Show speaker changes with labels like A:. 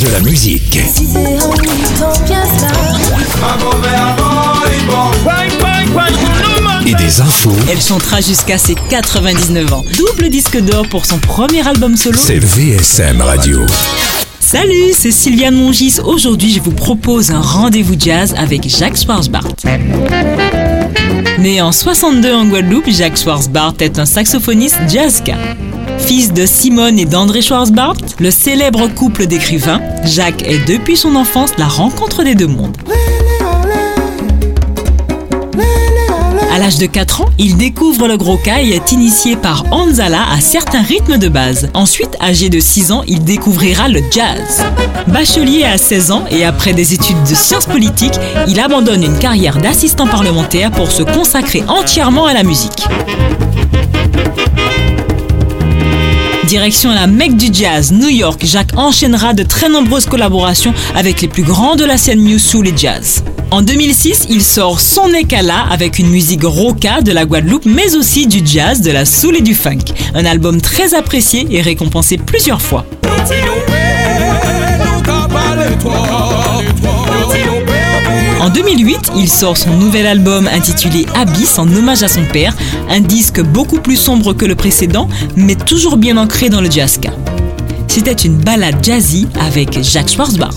A: De la musique. Et des infos.
B: Elle chantera jusqu'à ses 99 ans. Double disque d'or pour son premier album solo.
A: C'est VSM Radio.
B: Salut, c'est Sylviane Mongis. Aujourd'hui, je vous propose un rendez-vous jazz avec Jacques Schwarzbart. Né en 62 en Guadeloupe, Jacques Schwarzbart est un saxophoniste jazzka. Fils de Simone et d'André Schwarzbart, le célèbre couple d'écrivains, Jacques est depuis son enfance la rencontre des deux mondes. À l'âge de 4 ans, il découvre le groka et est initié par Anzala à certains rythmes de base. Ensuite, âgé de 6 ans, il découvrira le jazz. Bachelier à 16 ans et après des études de sciences politiques, il abandonne une carrière d'assistant parlementaire pour se consacrer entièrement à la musique. Direction la Mecque du jazz, New York, Jacques enchaînera de très nombreuses collaborations avec les plus grands de la scène new soul et jazz. En 2006, il sort Son Ekala avec une musique rocka de la Guadeloupe, mais aussi du jazz, de la soul et du funk. Un album très apprécié et récompensé plusieurs fois. En 2008, il sort son nouvel album intitulé Abyss en hommage à son père, un disque beaucoup plus sombre que le précédent, mais toujours bien ancré dans le jazzka. C'était une balade jazzy avec Jacques Schwarzbart.